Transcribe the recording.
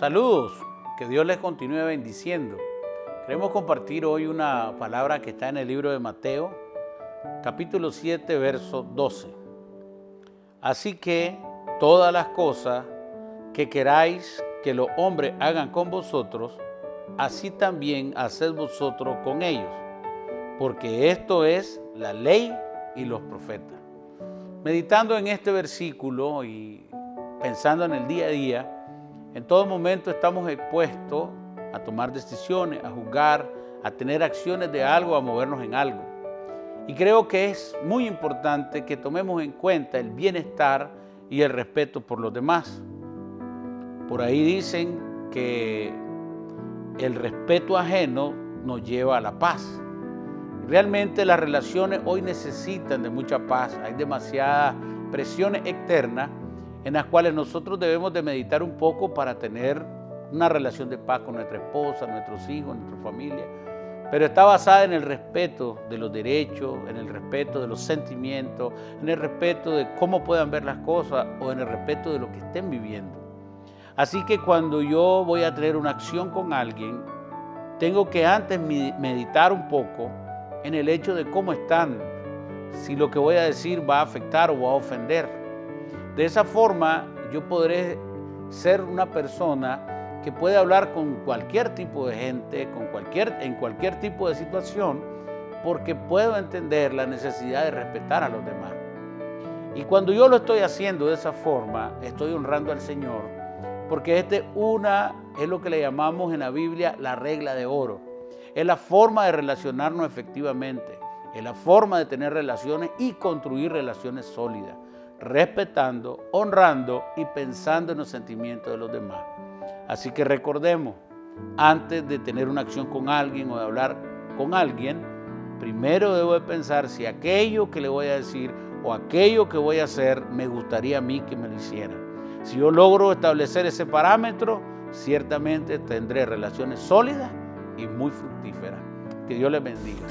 Saludos, que Dios les continúe bendiciendo. Queremos compartir hoy una palabra que está en el libro de Mateo, capítulo 7, verso 12. Así que todas las cosas que queráis que los hombres hagan con vosotros, así también haced vosotros con ellos, porque esto es la ley y los profetas. Meditando en este versículo y pensando en el día a día, en todo momento estamos expuestos a tomar decisiones, a juzgar, a tener acciones de algo, a movernos en algo. Y creo que es muy importante que tomemos en cuenta el bienestar y el respeto por los demás. Por ahí dicen que el respeto ajeno nos lleva a la paz. Realmente las relaciones hoy necesitan de mucha paz. Hay demasiadas presiones externas en las cuales nosotros debemos de meditar un poco para tener una relación de paz con nuestra esposa, nuestros hijos, nuestra familia, pero está basada en el respeto de los derechos, en el respeto de los sentimientos, en el respeto de cómo puedan ver las cosas o en el respeto de lo que estén viviendo. Así que cuando yo voy a tener una acción con alguien, tengo que antes meditar un poco en el hecho de cómo están, si lo que voy a decir va a afectar o va a ofender. De esa forma yo podré ser una persona que puede hablar con cualquier tipo de gente, con cualquier, en cualquier tipo de situación, porque puedo entender la necesidad de respetar a los demás. Y cuando yo lo estoy haciendo de esa forma, estoy honrando al Señor, porque este una es lo que le llamamos en la Biblia la regla de oro. Es la forma de relacionarnos efectivamente, es la forma de tener relaciones y construir relaciones sólidas respetando, honrando y pensando en los sentimientos de los demás. Así que recordemos, antes de tener una acción con alguien o de hablar con alguien, primero debo de pensar si aquello que le voy a decir o aquello que voy a hacer me gustaría a mí que me lo hiciera. Si yo logro establecer ese parámetro, ciertamente tendré relaciones sólidas y muy fructíferas. Que Dios les bendiga.